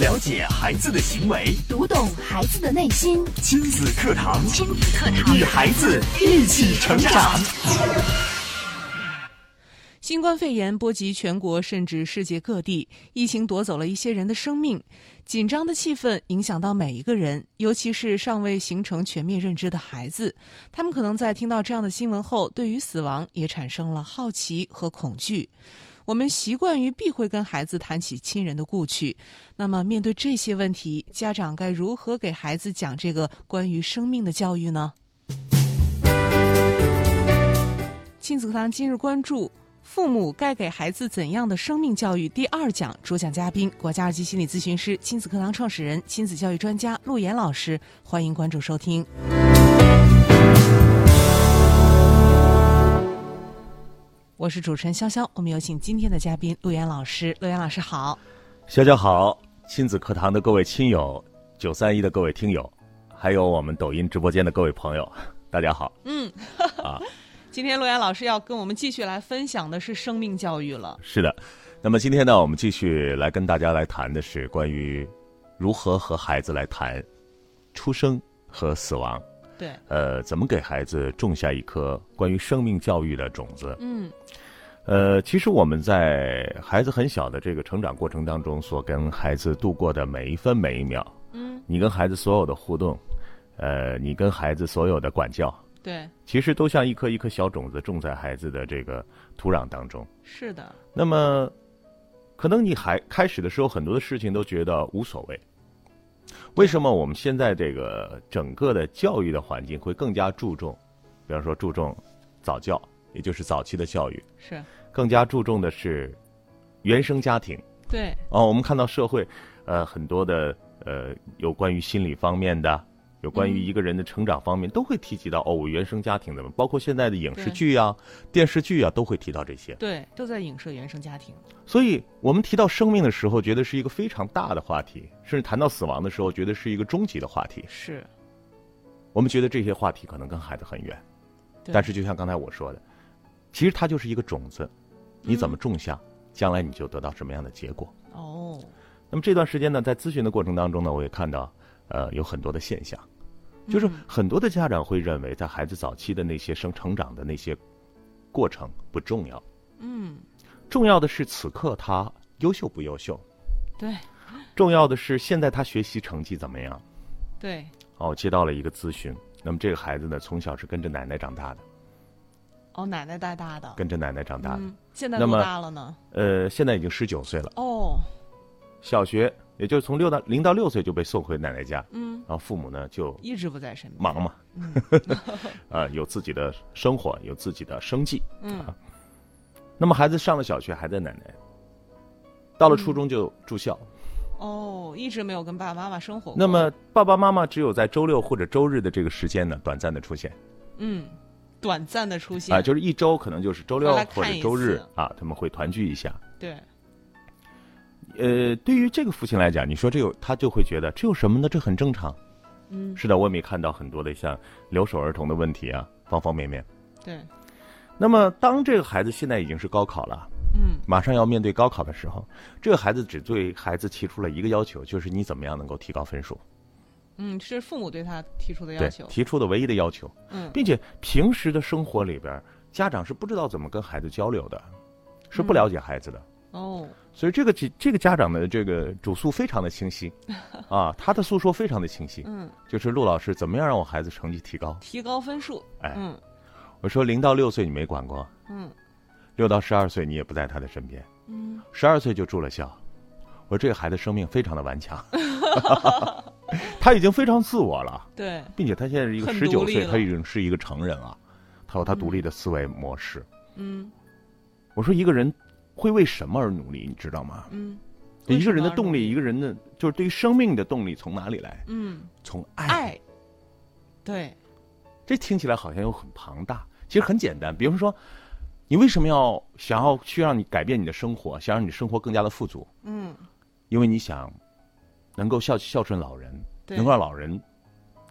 了解孩子的行为，读懂孩子的内心。亲子课堂，亲子课堂，与孩子一起成长。新冠肺炎波及全国甚至世界各地，疫情夺走了一些人的生命，紧张的气氛影响到每一个人，尤其是尚未形成全面认知的孩子，他们可能在听到这样的新闻后，对于死亡也产生了好奇和恐惧。我们习惯于避讳跟孩子谈起亲人的故去，那么面对这些问题，家长该如何给孩子讲这个关于生命的教育呢？亲子课堂今日关注。父母该给孩子怎样的生命教育？第二讲主讲嘉宾：国家二级心理咨询师、亲子课堂创始人、亲子教育专家陆岩老师。欢迎关注收听。我是主持人潇潇，我们有请今天的嘉宾陆岩老师。陆岩老师好，潇潇好，亲子课堂的各位亲友，九三一的各位听友，还有我们抖音直播间的各位朋友，大家好。嗯，啊。今天陆岩老师要跟我们继续来分享的是生命教育了。是的，那么今天呢，我们继续来跟大家来谈的是关于如何和孩子来谈出生和死亡。对。呃，怎么给孩子种下一颗关于生命教育的种子？嗯。呃，其实我们在孩子很小的这个成长过程当中，所跟孩子度过的每一分每一秒，嗯，你跟孩子所有的互动，呃，你跟孩子所有的管教。对，其实都像一颗一颗小种子种在孩子的这个土壤当中。是的。那么，可能你还开始的时候，很多的事情都觉得无所谓。为什么我们现在这个整个的教育的环境会更加注重，比方说注重早教，也就是早期的教育，是更加注重的是原生家庭。对。哦，我们看到社会，呃，很多的呃，有关于心理方面的。有关于一个人的成长方面，都会提及到哦，原生家庭的，包括现在的影视剧啊、电视剧啊，都会提到这些。对，都在影射原生家庭。所以我们提到生命的时候，觉得是一个非常大的话题；甚至谈到死亡的时候，觉得是一个终极的话题。是。我们觉得这些话题可能跟孩子很远，但是就像刚才我说的，其实它就是一个种子，你怎么种下，将来你就得到什么样的结果。哦。那么这段时间呢，在咨询的过程当中呢，我也看到。呃，有很多的现象，就是很多的家长会认为，在孩子早期的那些生成长的那些过程不重要。嗯，重要的是此刻他优秀不优秀。对，重要的是现在他学习成绩怎么样。对。哦，接到了一个咨询，那么这个孩子呢，从小是跟着奶奶长大的。哦，奶奶带大的。跟着奶奶长大的。现在多大了呢？呃，现在已经十九岁了。哦。小学。也就是从六到零到六岁就被送回奶奶家，嗯，然后父母呢就一直不在身边，忙嘛，啊，有自己的生活，有自己的生计，嗯，那么孩子上了小学还在奶奶，到了初中就住校，哦，一直没有跟爸爸妈妈生活。那么爸爸妈妈只有在周六或者周日的这个时间呢，短暂的出现，嗯，短暂的出现。啊，就是一周可能就是周六或者周日啊，他们会团聚一下，对。呃，对于这个父亲来讲，你说这有他就会觉得这有什么呢？这很正常。嗯，是的，我也没看到很多的像留守儿童的问题啊，方方面面。对。那么，当这个孩子现在已经是高考了，嗯，马上要面对高考的时候，这个孩子只对孩子提出了一个要求，就是你怎么样能够提高分数。嗯，是父母对他提出的要求。提出的唯一的要求。嗯，并且平时的生活里边，家长是不知道怎么跟孩子交流的，是不了解孩子的。哦。所以这个这这个家长的这个主诉非常的清晰，啊，他的诉说非常的清晰，嗯，就是陆老师怎么样让我孩子成绩提高，提高分数，哎，嗯，我说零到六岁你没管过，嗯，六到十二岁你也不在他的身边，嗯，十二岁就住了校，我说这个孩子生命非常的顽强，他已经非常自我了，对，并且他现在是一个十九岁，他已经是一个成人了，他有他独立的思维模式，嗯，我说一个人。会为什么而努力？你知道吗？嗯，一个人的动力，一个人的就是对于生命的动力从哪里来？嗯，从爱。对，这听起来好像又很庞大，其实很简单。比如说，你为什么要想要去让你改变你的生活，想让你生活更加的富足？嗯，因为你想能够孝孝顺老人，能够让老人。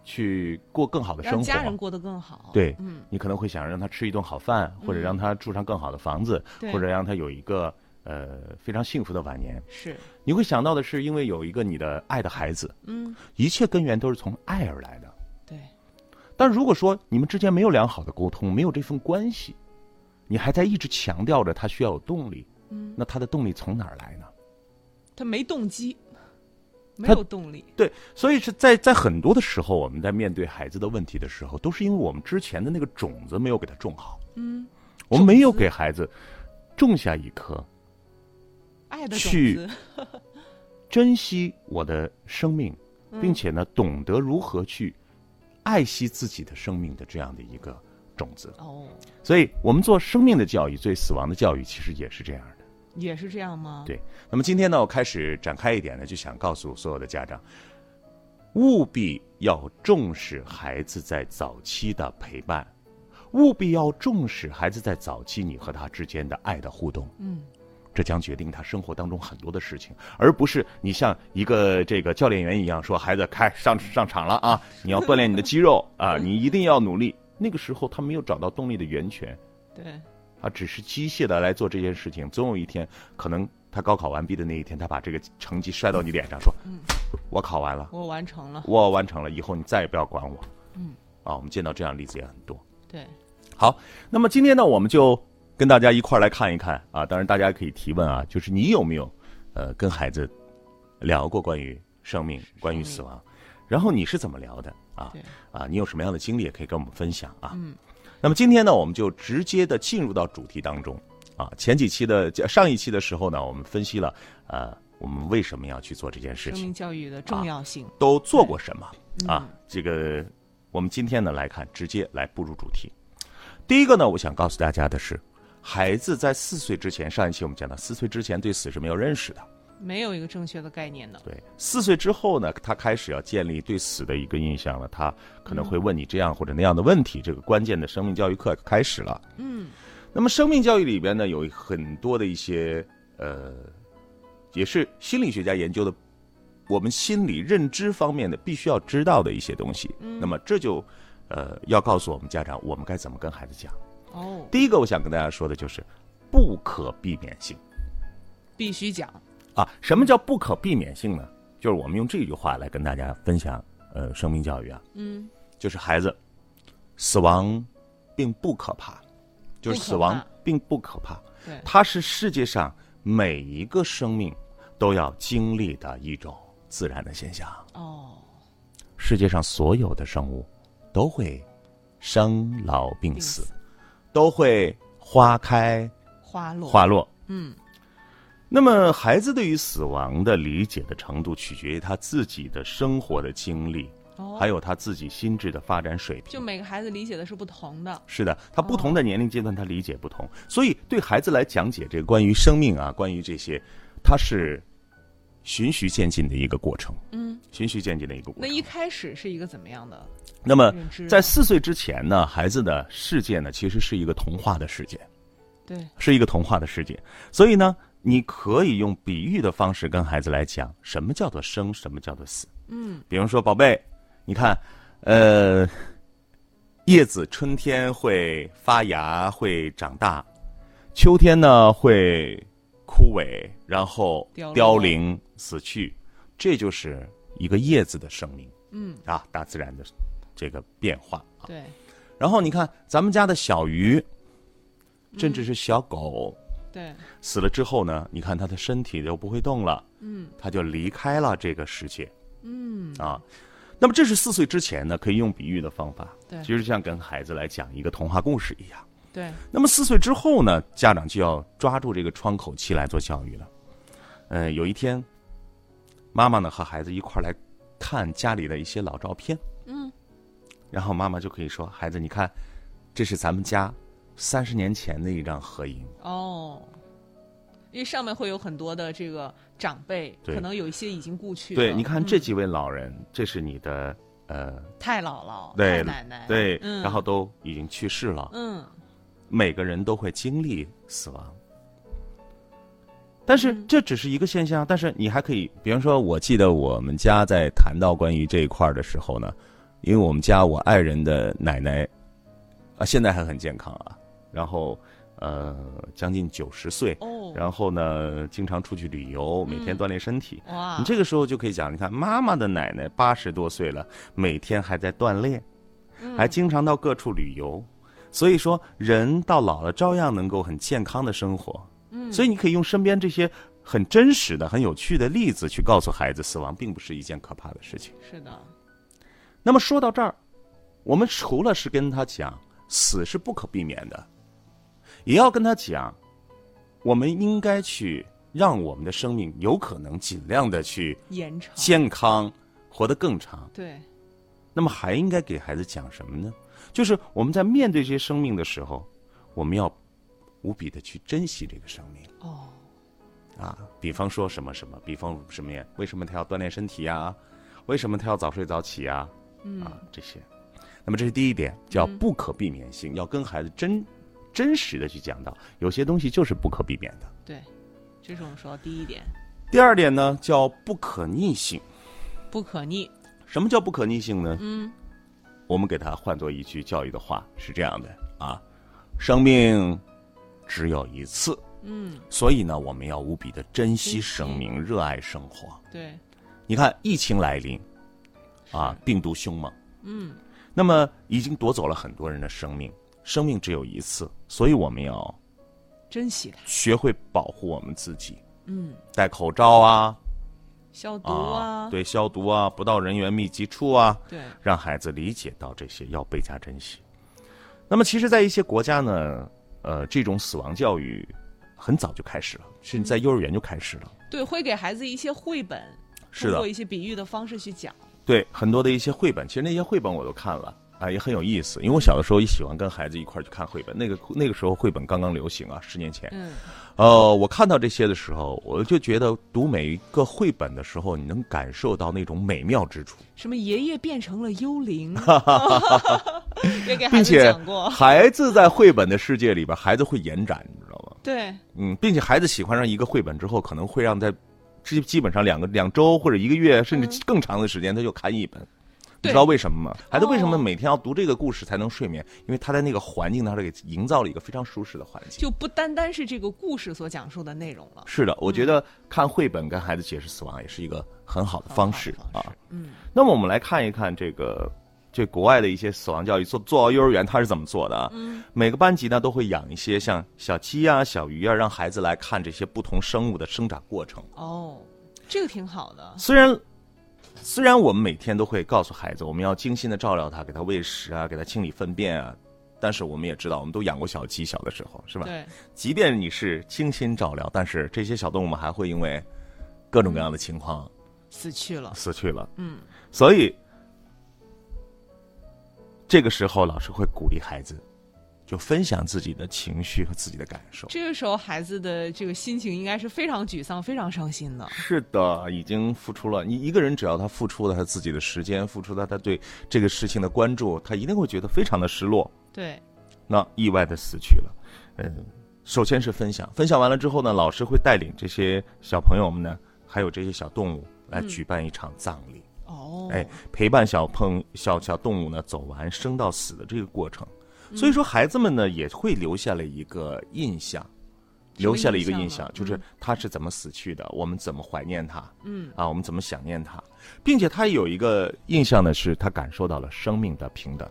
去过更好的生活，家人过得更好。对，嗯，你可能会想让他吃一顿好饭，或者让他住上更好的房子，或者让他有一个呃非常幸福的晚年，是，你会想到的是，因为有一个你的爱的孩子，嗯，一切根源都是从爱而来的。对，但如果说你们之间没有良好的沟通，没有这份关系，你还在一直强调着他需要有动力，嗯，那他的动力从哪儿来呢？他没动机，没有动力，对，所以是在在很多的时候，我们在面对孩子的问题的时候，都是因为我们之前的那个种子没有给他种好，嗯，我们没有给孩子种下一颗爱的去，珍惜我的生命，嗯并且呢，懂得如何去爱惜自己的生命的这样的一个种子。哦，所以我们做生命的教育，对死亡的教育，其实也是这样的。也是这样吗？对那么今天呢，我开始展开一点呢，就想告诉所有的家长，务必要重视孩子在早期的陪伴，务必要重视孩子在早期你和他之间的爱的互动。嗯，这将决定他生活当中很多的事情，而不是你像一个这个教练员一样说，孩子开上上场了啊，你要锻炼你的肌肉啊，你一定要努力。那个时候他没有找到动力的源泉，对，他只是机械的来做这件事情，总有一天，可能他高考完毕的那一天，他把这个成绩摔到你脸上，说：“我考完了，我完成了，我完成了，以后你再也不要管我。”嗯，啊，我们见到这样的例子也很多。对，好，那么今天呢，我们就跟大家一块儿来看一看啊，当然大家可以提问啊，就是你有没有呃跟孩子聊过关于生命、关于死亡，然后你是怎么聊的啊？啊，你有什么样的经历也可以跟我们分享啊。嗯，那么今天呢，我们就直接的进入到主题当中啊。前几期的上一期的时候呢，我们分析了呃我们为什么要去做这件事生情命，教育的重要性，都做过什么嗯啊？这个我们今天呢来看，直接来步入主题。第一个呢，我想告诉大家的是，孩子在四岁之前，上一期我们讲到，四岁之前对死是没有认识的。没有一个正确的概念的，对，四岁之后呢，他开始要建立对死的一个印象了，他可能会问你这样或者那样的问题。这个关键的生命教育课开始了。嗯，那么生命教育里边呢，有很多的一些呃，也是心理学家研究的，我们心理认知方面的必须要知道的一些东西。那么这就呃要告诉我们家长，我们该怎么跟孩子讲。哦，第一个，我想跟大家说的就是不可避免性必须讲，啊。什么叫不可避免性呢？就是我们用这句话来跟大家分享呃生命教育啊，嗯，就是孩子死亡并不可怕，就是死亡并不可怕。对，它是世界上每一个生命都要经历的一种自然的现象。哦，世界上所有的生物都会生老病病，死都会花开花落，花落。嗯，那么，孩子对于死亡的理解的程度，取决于他自己的生活的经历，哦，还有他自己心智的发展水平。就每个孩子理解的是不同的，是的，他不同的年龄阶段，他理解不同，所以对孩子来讲解这个关于生命啊，关于这些，它是循序渐进的一个过程，嗯，循序渐进的一个过程。那一开始是一个怎么样的？那么，在四岁之前呢，孩子的世界呢，其实是一个童话的世界，对，是一个童话的世界。所以呢，你可以用比喻的方式跟孩子来讲，什么叫做生，什么叫做死。嗯，比如说，宝贝，你看，呃，叶子春天会发芽，会长大，秋天呢会枯萎，然后凋零死去，这就是一个叶子的生命嗯，啊，大自然的这个变化。啊。对，然后你看，咱们家的小鱼，甚至是小狗，对，死了之后呢，你看他的身体就不会动了，嗯，他就离开了这个世界。嗯，啊。那么这是四岁之前呢，可以用比喻的方法，对其实像跟孩子来讲一个童话故事一样。对，那么四岁之后呢，家长就要抓住这个窗口期来做教育了。呃，有一天，妈妈呢和孩子一块儿来看家里的一些老照片，嗯，然后妈妈就可以说：“孩子，你看，这是咱们家三十年前的一张合影。哦，因为上面会有很多的这个长辈，可能有一些已经故去了。对，你看这嗯几位老人，这是你的呃，太姥姥、对太奶奶，对，嗯，然后都已经去世了。嗯，每个人都会经历死亡，但是嗯这只是一个现象。但是你还可以，比方说，我记得我们家在谈到关于这一块儿的时候呢，因为我们家我爱人的奶奶啊，现在还很健康啊，然后呃将近九十岁，哦。然后呢经常出去旅游，每天锻炼身体。哇。你这个时候就可以讲，你看妈妈的奶奶八十多岁了，每天还在锻炼，还经常到各处旅游，所以说人到老了照样能够很健康的生活。嗯，所以你可以用身边这些很真实的、很有趣的例子去告诉孩子，死亡并不是一件可怕的事情。是的，那么说到这儿，我们除了是跟他讲死是不可避免的，也要跟他讲，我们应该去让我们的生命有可能尽量的去延长健康，活得更长。对，那么还应该给孩子讲什么呢？就是我们在面对这些生命的时候，我们要无比的去珍惜这个生命哦，啊。比方说什么什么，比方什么呀？为什么他要锻炼身体呀？为什么他要早睡早起呀？嗯啊，这些。那么这是第一点，叫不可避免性，要跟孩子真真实的去讲到，有些东西就是不可避免的。对，这是我们说的第一点，第二点呢，叫不可逆性。不可逆。什么叫不可逆性呢？嗯，我们给它换作一句教育的话是这样的啊：生命只有一次，嗯，所以呢，我们要无比的珍惜珍惜生命，热爱生活。对，你看，疫情来临，啊，病毒凶猛，嗯，那么已经夺走了很多人的生命。生命只有一次，所以我们要珍惜它。学会保护我们自己，嗯，戴口罩啊，消毒啊，对，消毒啊，不到人员密集处啊，对让孩子理解到这些要倍加珍惜。那么，其实，在一些国家呢，呃，这种死亡教育很早就开始了，甚至在幼儿园就开始了。对，会给孩子一些绘本，是的通过一些比喻的方式去讲。对，很多的一些绘本，其实那些绘本我都看了啊，也很有意思。因为我小的时候也喜欢跟孩子一块儿去看绘本，那个那个时候绘本刚刚流行啊，十年前。嗯，呃，我看到这些的时候，我就觉得读每一个绘本的时候，你能感受到那种美妙之处。什么爷爷变成了幽灵，并且。孩子在绘本的世界里边，孩子会延展，你知道吗？对，嗯，并且孩子喜欢上一个绘本之后，可能会让在基基本上两个两周或者一个月，甚至更长的时间，他就看一本。你知道为什么吗？孩子为什么哦每天要读这个故事才能睡眠？因为他在那个环境当中给营造了一个非常舒适的环境。就不单单是这个故事所讲述的内容了。是的，我觉得看绘本跟孩子解释死亡也是一个很好的方式啊。嗯，那么我们来看一看这个这国外的一些死亡教育做做到幼儿园，他是怎么做的啊？嗯每个班级呢都会养一些像小鸡啊、小鱼啊，让孩子来看这些不同生物的生长过程。哦，这个挺好的。虽然虽然我们每天都会告诉孩子，我们要精心的照料他，给他喂食啊，给他清理粪便啊。但是我们也知道，我们都养过小鸡，小的时候是吧？对，即便你是精心照料，但是这些小动物们还会因为各种各样的情况死去了。死去了。嗯，所以这个时候，老师会鼓励孩子，就分享自己的情绪和自己的感受。这个时候孩子的这个心情应该是非常沮丧、非常伤心的。是的，已经付出了。你一个人只要他付出了他自己的时间，付出了他对这个事情的关注，他一定会觉得非常的失落。对，那意外的死去了。嗯，首先是分享，分享完了之后呢，老师会带领这些小朋友们呢，还有这些小动物来举办一场葬礼。哦，哎，陪伴小朋小小动物呢走完生到死的这个过程，所以说孩子们呢也会留下了一个印象，留下了一个印象就是他是怎么死去的，我们怎么怀念他，嗯，啊，我们怎么想念他，并且他有一个印象呢，是他感受到了生命的平等，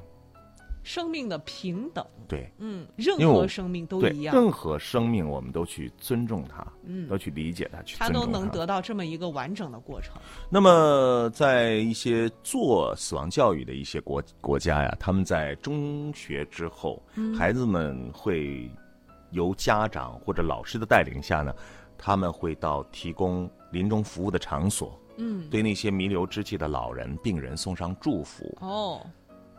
生命的平等，对。嗯，任何生命都，一样，任何生命我们都去尊重它，嗯。都去理解它，去它。都能得到这么一个完整的过程。那么，在一些做死亡教育的一些国国家呀，他们在中学之后，嗯。孩子们会由家长或者老师的带领下呢，他们会到提供临终服务的场所，嗯，对那些弥留之际的老人、病人送上祝福，哦，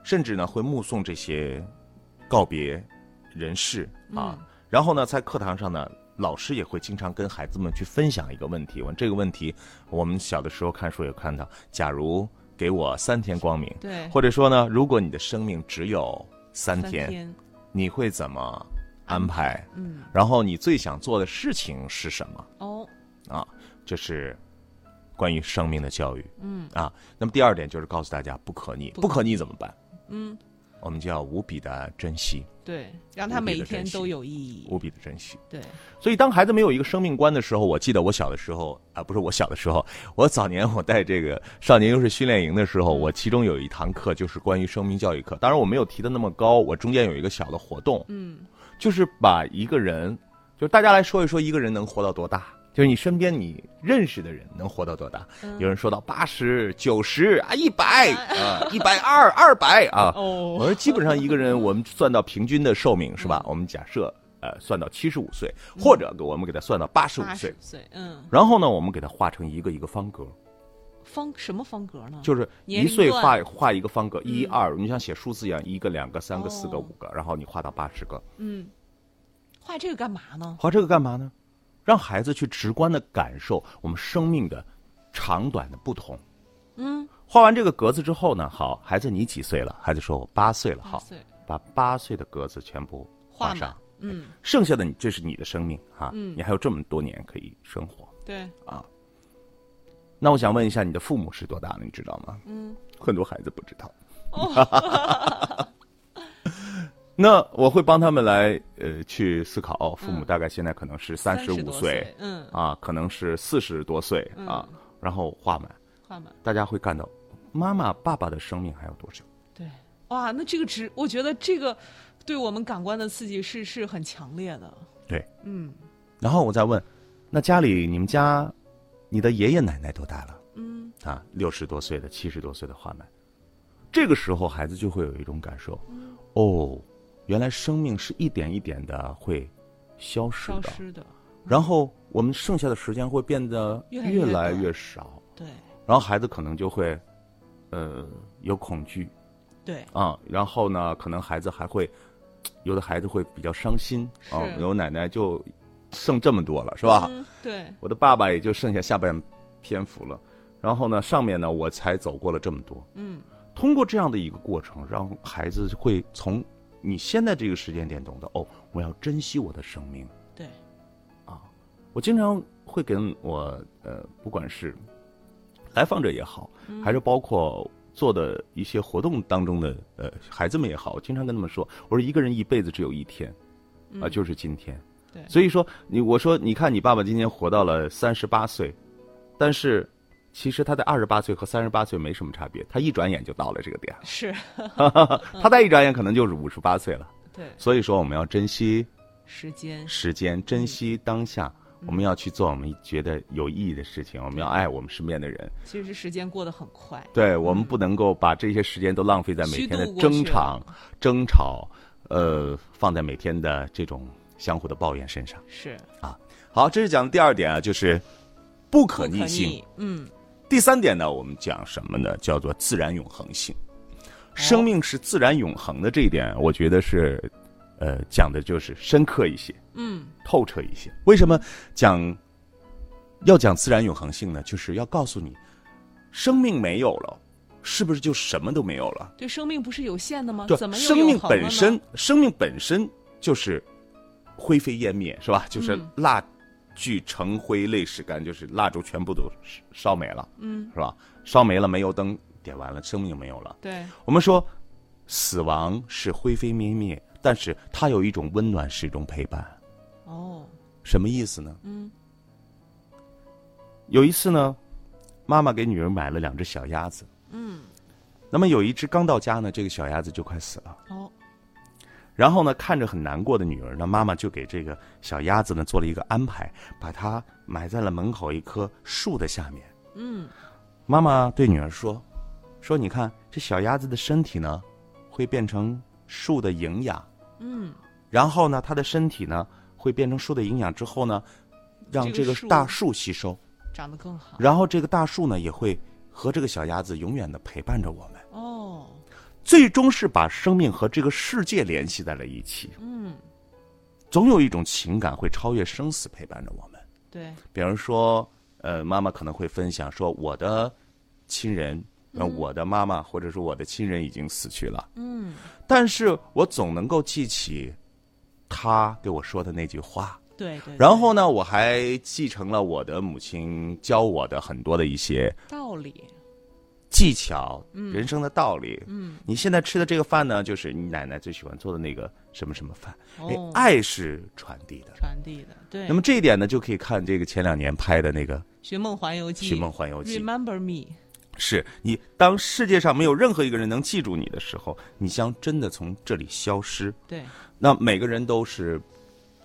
甚至呢会目送这些告别人世啊。嗯然后呢，在课堂上呢，老师也会经常跟孩子们去分享一个问题。问这个问题，我们小的时候看书也看到，假如给我三天光明，对，或者说呢，如果你的生命只有三三天，你会怎么安排？嗯，然后你最想做的事情是什么？哦，啊，这是关于生命的教育。嗯啊，那么第二点就是告诉大家不可逆，不不可逆怎么办？嗯，我们就要无比的珍惜，对，让他每一天都有意义。无比的珍惜。对，所以当孩子没有一个生命观的时候，我记得我小的时候啊，不是我小的时候，我早年我带这个少年优势训练营的时候，我其中有一堂课就是关于生命教育课。当然我没有提的那么高，我中间有一个小的活动，嗯，就是把一个人，就是大家来说一说一个人能活到多大。就是你身边你认识的人能活到多大？有人说到八十九十啊，一百啊，一百二二百啊。哦我说基本上一个人，我们算到平均的寿命是吧？我们假设呃算到七十五岁，或者我们给他算到八十五岁。岁，嗯，然后呢，我们给他画成一个一个方格，方什么方格呢？就是一岁画画一个方格，一二，你像写数字一样，一个、两个、三个、四个、哦五个，然后你画到八十个。嗯，画这个干嘛呢？画这个干嘛呢？让孩子去直观的感受我们生命的长短的不同。嗯，画完这个格子之后呢，好，孩子你几岁了？孩子说我八岁了。好八，把八岁的格子全部画画上满。嗯，剩下的你这是你的生命啊，嗯你还有这么多年可以生活。对啊，那我想问一下，你的父母是多大了？你知道吗？嗯，很多孩子不知道。那我会帮他们来呃去思考，哦，父母大概现在可能是三十30多五岁岁，嗯，啊，可能是四十多岁啊，然后画满，画满，大家会看到妈妈、爸爸的生命还有多久？对，哇，那这个值，我觉得这个对我们感官的刺激是是很强烈的。对，嗯。然后我再问，那家里你们家，你的爷爷奶奶多大了？嗯，啊，六十多岁的、七十多岁的画满，这个时候孩子就会有一种感受，嗯。哦，原来生命是一点一点的会消失的，消失的，然后我们剩下的时间会变得越来越少，对。然后孩子可能就会，呃，有恐惧。对，啊，然后呢，可能孩子还会，有的孩子会比较伤心。啊，是。有奶奶就剩这么多了，是吧？嗯，对，我的爸爸也就剩下下半篇幅了，然后呢，上面呢我才走过了这么多。嗯。通过这样的一个过程，让孩子会从你现在这个时间点懂得哦，我要珍惜我的生命。对，啊我经常会跟我呃，不管是来访者也好，还是包括做的一些活动当中的呃孩子们也好，我经常跟他们说，我说一个人一辈子只有一天，啊、就是今天。对所以说你我说你看你爸爸今年活到了三十八岁，但是其实他在二十八岁和三十八岁没什么差别，他一转眼就到了这个点儿，是，他再一转眼可能就是五十八岁了。对，所以说我们要珍惜时间，时间，珍惜当下。嗯我们要去做我们觉得有意义的事情，我们要爱我们身边的人。其实时间过得很快。对我们不能够把这些时间都浪费在每天的争吵、争吵，呃，放在每天的这种相互的抱怨身上。是啊好，这是讲的第二点啊，就是不可逆性。逆，嗯，第三点呢，我们讲什么呢？叫做自然永恒性。哦生命是自然永恒的这一点，我觉得是，呃，讲的就是深刻一些，嗯，透彻一些。为什么讲要讲自然永恒性呢？就是要告诉你，生命没有了，是不是就什么都没有了？对，生命不是有限的吗？对怎么，生命本身，生命本身就是灰飞烟灭，是吧？就是嗯蜡炬成灰泪始干，就是蜡烛全部都烧没了，嗯，是吧？烧没了，煤油灯点完了，生命没有了。对，我们说，死亡是灰飞烟灭，但是它有一种温暖，是一种陪伴。哦，什么意思呢？嗯，有一次呢，妈妈给女儿买了两只小鸭子。嗯，那么有一只刚到家呢，这个小鸭子就快死了。哦，然后呢，看着很难过的女儿，呢妈妈就给这个小鸭子呢做了一个安排，把它埋在了门口一棵树的下面。嗯，妈妈对女儿说：“说你看这小鸭子的身体呢，会变成树的营养，嗯，然后呢，它的身体呢会变成树的营养之后呢，让这个大树吸收，长得更好。然后这个大树呢也会和这个小鸭子永远的陪伴着我们，哦，最终是把生命和这个世界联系在了一起。嗯，总有一种情感会超越生死，陪伴着我们。对，比如说，呃，妈妈可能会分享说，我的亲人，呃，我的妈妈或者说我的亲人已经死去了，嗯，但是我总能够记起他给我说的那句话。对对。然后呢，我还继承了我的母亲教我的很多的一些道理，技巧、人生的道理。嗯，你现在吃的这个饭呢，就是你奶奶最喜欢做的那个什么什么饭。哎哦，爱是传递的。传递的，对。那么这一点呢，就可以看这个前两年拍的那个《寻梦环游记》，《寻梦环游记》。Remember me，是你当世界上没有任何一个人能记住你的时候，你将真的从这里消失。对，那每个人都是，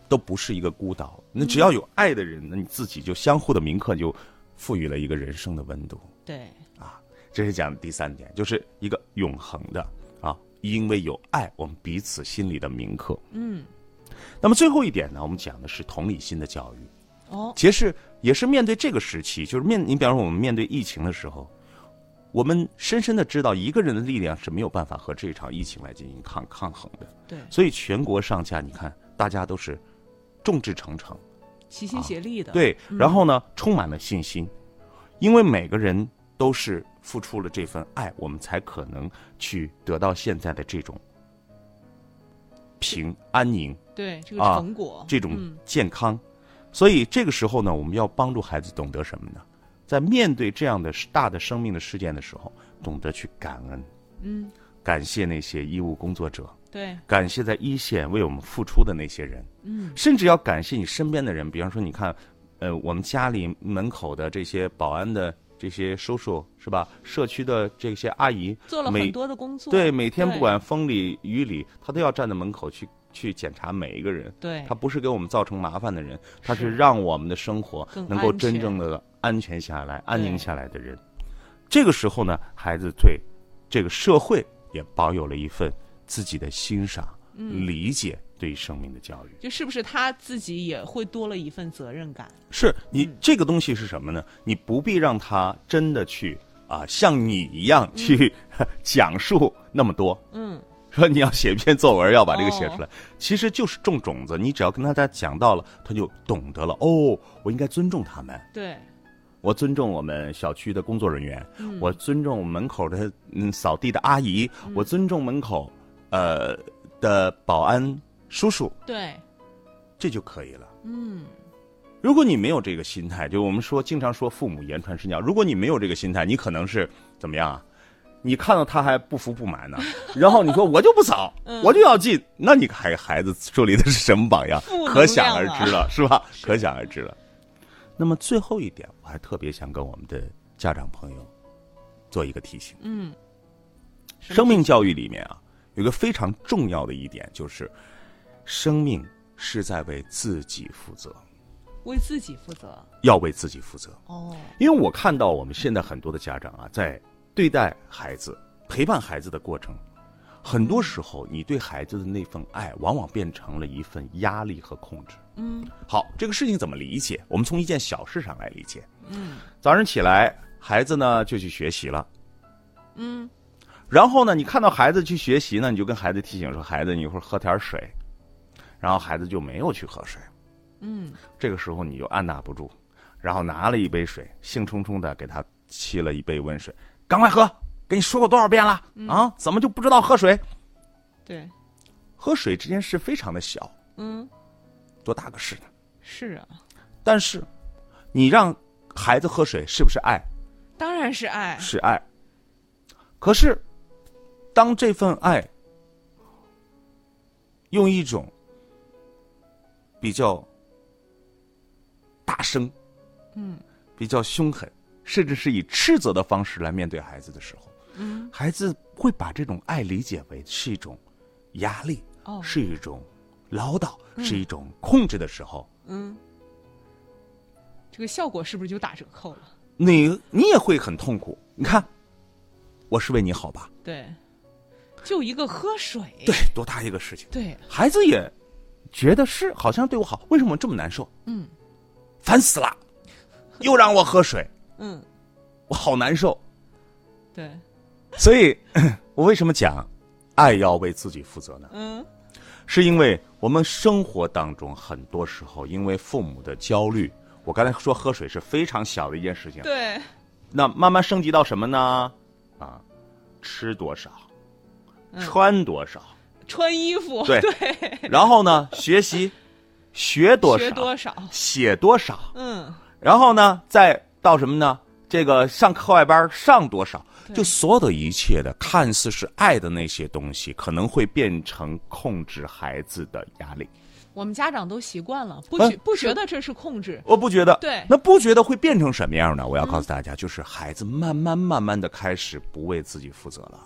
都不是一个孤岛。那只要有爱的人，那你自己就相互的铭刻，就赋予了一个人生的温度。对，这是讲的第三点，就是一个永恒的啊，因为有爱，我们彼此心里的铭刻。嗯，那么最后一点呢，我们讲的是同理心的教育。哦，其实也是面对这个时期，就是面你比方说我们面对疫情的时候，我们深深的知道一个人的力量是没有办法和这场疫情来进行抗抗衡的。对，所以全国上下，你看大家都是众志成城，齐心协力的，，对，然后呢，充满了信心，因为每个人都是付出了这份爱，我们才可能去得到现在的这种平安宁。对这个啊成果，这种嗯健康。所以这个时候呢，我们要帮助孩子懂得什么呢？在面对这样的大的生命的事件的时候，懂得去感恩，嗯，感谢那些医务工作者，对，感谢在一线为我们付出的那些人，嗯，甚至要感谢你身边的人。比方说，你看，呃，我们家里门口的这些保安的这些叔叔是吧？社区的这些阿姨，做了很多的工作，对，每天不管风里雨里，他都要站在门口去去检查每一个人。对他不是给我们造成麻烦的人，他是是让我们的生活能够真正的安全下来、安宁下来的人。这个时候呢，孩子对这个社会也保有了一份自己的欣赏、嗯理解对于生命的教育。就是不是他自己也会多了一份责任感？是你这个东西是什么呢？你不必让他真的去啊，像你一样去 讲述那么多。嗯，说你要写一篇作文，要把这个写哦出来，其实就是种种子。你只要跟大家讲到了，他就懂得了。哦，我应该尊重他们，对，我尊重我们小区的工作人员，嗯我尊重门口的嗯扫地的阿姨，我尊重门口呃的保安叔叔，对，这就可以了。嗯，如果你没有这个心态，就我们说经常说父母言传身教，如果你没有这个心态，你可能是怎么样啊？你看到他还不服不满呢，然后你说我就不扫，我就要进，那你还孩子树立的是什么榜样？可想而知了，是吧？可想而知了。那么最后一点，我还特别想跟我们的家长朋友做一个提醒：嗯，生命教育里面啊，有个非常重要的一点，就是生命是在为自己负责，为自己负责要为自己负责。哦，因为我看到我们现在很多的家长啊，在对待孩子、陪伴孩子的过程，很多时候你对孩子的那份爱，往往变成了一份压力和控制。嗯好，这个事情怎么理解？我们从一件小事上来理解。嗯早上起来，孩子呢就去学习了，嗯，然后呢，你看到孩子去学习呢，你就跟孩子提醒说：“孩子，你一会儿喝点水。”然后孩子就没有去喝水。嗯，这个时候你就按捺不住，然后拿了一杯水，兴冲冲的给他沏了一杯温水，赶快喝！跟你说过多少遍了、啊？怎么就不知道喝水？对，喝水这件事非常的小，嗯，多大个事呢？是啊，但是，你让孩子喝水是不是爱？当然是爱，是爱。可是，当这份爱用一种比较大声、嗯比较凶狠，甚至是以斥责的方式来面对孩子的时候，嗯，孩子会把这种爱理解为是一种压力，哦，是一种唠叨，是一种控制的时候，嗯，这个效果是不是就打折扣了？你你也会很痛苦。你看，我是为你好吧？对，就一个喝水，对，多大一个事情。对，孩子也觉得是好像对我好，为什么这么难受？嗯烦死了，又让我喝水，嗯，我好难受。对，所以，我为什么讲爱要为自己负责呢？嗯是因为我们生活当中很多时候，因为父母的焦虑，我刚才说喝水是非常小的一件事情，对，那慢慢升级到什么呢？啊，吃多少，穿多少，穿衣服，对。对，然后呢，学习学多少，学多少，写多少，嗯，然后呢，再到什么呢？这个上课外班上多少，就所有的一切的看似是爱的那些东西，可能会变成控制孩子的压力。我们家长都习惯了，不嗯觉不觉得这是控制。我不觉得，对。那不觉得会变成什么样呢？我要告诉大家，就是孩子慢慢慢慢的开始不为自己负责了。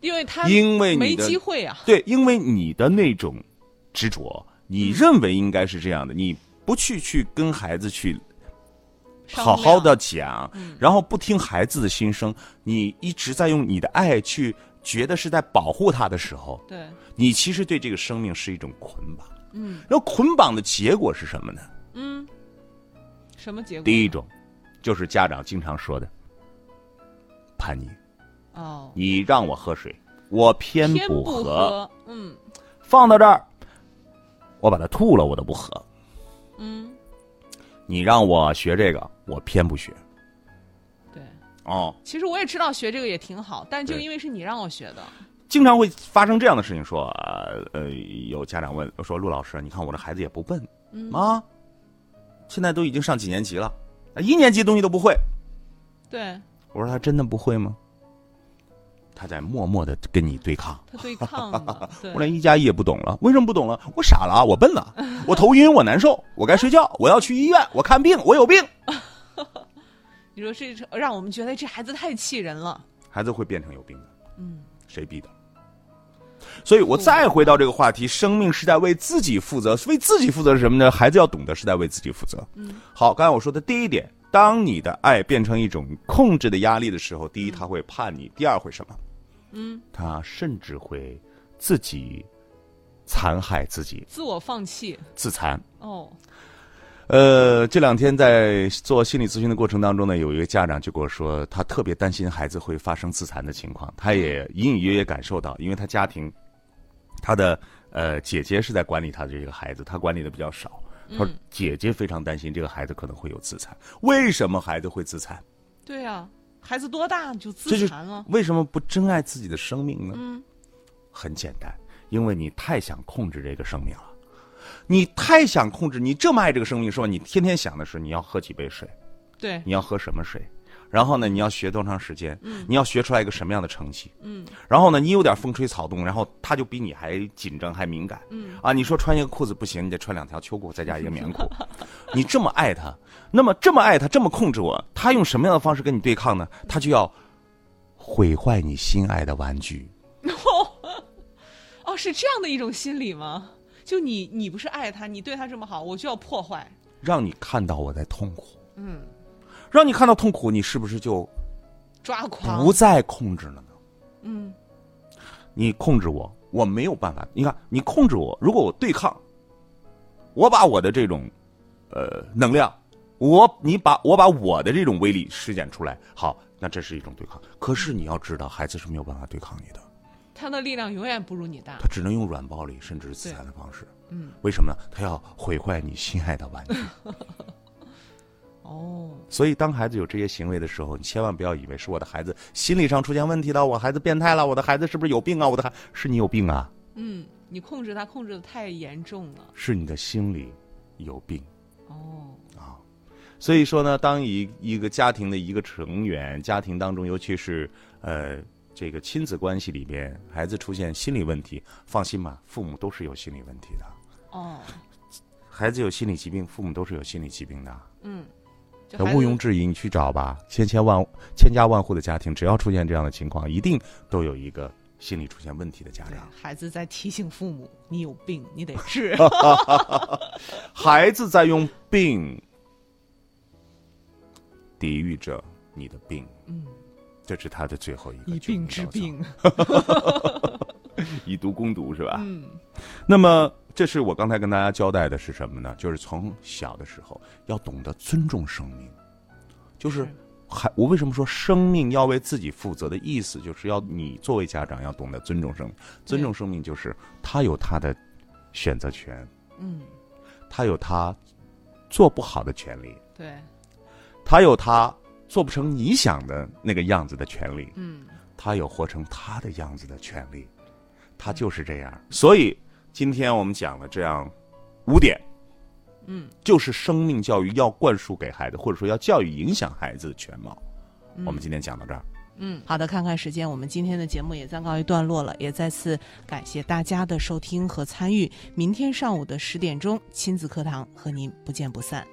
因为他因为你没的机会啊。对，因为你的那种执着，你认为应该是这样的，你不去去跟孩子去好好的量讲，然后不听孩子的心声，你一直在用你的爱去觉得是在保护他的时候，对，你其实对这个生命是一种捆绑。嗯，然后捆绑的结果是什么呢？嗯，什么结果？第一种，就是家长经常说的叛逆。哦，你让我喝水，我偏偏不喝，喝，嗯放到这儿，我把它吐了，我都不喝。嗯，你让我学这个，我偏不学。对。哦，其实我也知道学这个也挺好，但就因为是你让我学的，经常会发生这样的事情，说呃呃，有家长问说：“陆老师，你看我这孩子也不笨，嗯啊，现在都已经上几年级了，啊一年级东西都不会。对”我说：“他真的不会吗？”他在默默的跟你对抗。他对抗 我连一加一也不懂了，为什么不懂了？我傻了啊，我笨了，我头晕，我难受，我该睡觉，我要去医院，我看病，我有病。你说这让我们觉得这孩子太气人了，孩子会变成有病的，嗯，谁逼的？所以我再回到这个话题，生命是在为自己负责，为自己负责是什么呢？孩子要懂得是在为自己负责。嗯，好，刚才我说的第一点，当你的爱变成一种控制的压力的时候，第一他会叛逆，第二会什么？嗯，他甚至会自己残害自己，自我放弃，自残。哦，呃，这两天在做心理咨询的过程当中呢，有一个家长就跟我说，他特别担心孩子会发生自残的情况，他也隐隐约约感受到，因为他家庭，他的呃姐姐是在管理他的这个孩子，他管理的比较少。他说姐姐非常担心这个孩子可能会有自残，为什么孩子会自残？对呀、孩子多大就自残了？为什么不珍爱自己的生命呢？嗯，很简单，因为你太想控制这个生命了，你太想控制，你这么爱这个生命，是吧？你天天想的是你要喝几杯水，对，你要喝什么水，然后呢，你要学多长时间，嗯。你要学出来一个什么样的成绩，嗯，然后呢，你有点风吹草动，然后他就比你还紧张还敏感，嗯，啊，你说穿一个裤子不行，你得穿两条秋裤再加一个棉裤，你这么爱他，那么这么爱他，这么控制我，他用什么样的方式跟你对抗呢？他就要毁坏你心爱的玩具，哦，是这样的一种心理吗？就你，你不是爱他，你对他这么好，我就要破坏。让你看到我在痛苦，嗯，让你看到痛苦，你是不是就抓狂。不再控制了呢？嗯，你控制我，我没有办法。你看，你控制我，如果我对抗，我把我的这种呃能量，我你把我把我的这种威力施展出来，好，那这是一种对抗。可是你要知道，孩子是没有办法对抗你的，他的力量永远不如你大他。只能用软暴力甚至是自残的方式。嗯，为什么呢？他要毁坏你心爱的玩具。哦，所以，当孩子有这些行为的时候，你千万不要以为是我的孩子心理上出现问题了，我孩子变态了，我的孩子是不是有病啊？我的孩是你有病啊，嗯，你控制他控制的太严重了。是你的心理有病。哦，啊所以说呢，当一一个家庭的一个成员，家庭当中，尤其是呃这个亲子关系里边，孩子出现心理问题，放心吧，父母都是有心理问题的。哦，孩子有心理疾病，父母都是有心理疾病的。嗯，就那毋庸置疑，你去找吧，千千万千家万户的家庭，只要出现这样的情况，一定都有一个心理出现问题的家长。孩子在提醒父母，你有病，你得治。孩子在用病抵御着你的病，嗯，这是他的最后一个以病治病。以毒攻毒是吧？嗯，那么，这是我刚才跟大家交代的是什么呢？就是从小的时候要懂得尊重生命，就是是还我为什么说生命要为自己负责的意思，就是要你作为家长要懂得尊重生命。尊重生命就是他有他的选择权，嗯，他有他做不好的权利，对，他有他做不成你想的那个样子的权利，嗯，他有活成他的样子的权利，他就是这样。所以今天我们讲了这样五点，嗯，就是生命教育要灌输给孩子，或者说要教育影响孩子的全貌。我们今天讲到这儿。嗯，好的，看看时间，我们今天的节目也暂告一段落了，也再次感谢大家的收听和参与。明天上午的十点钟，亲子课堂和您不见不散。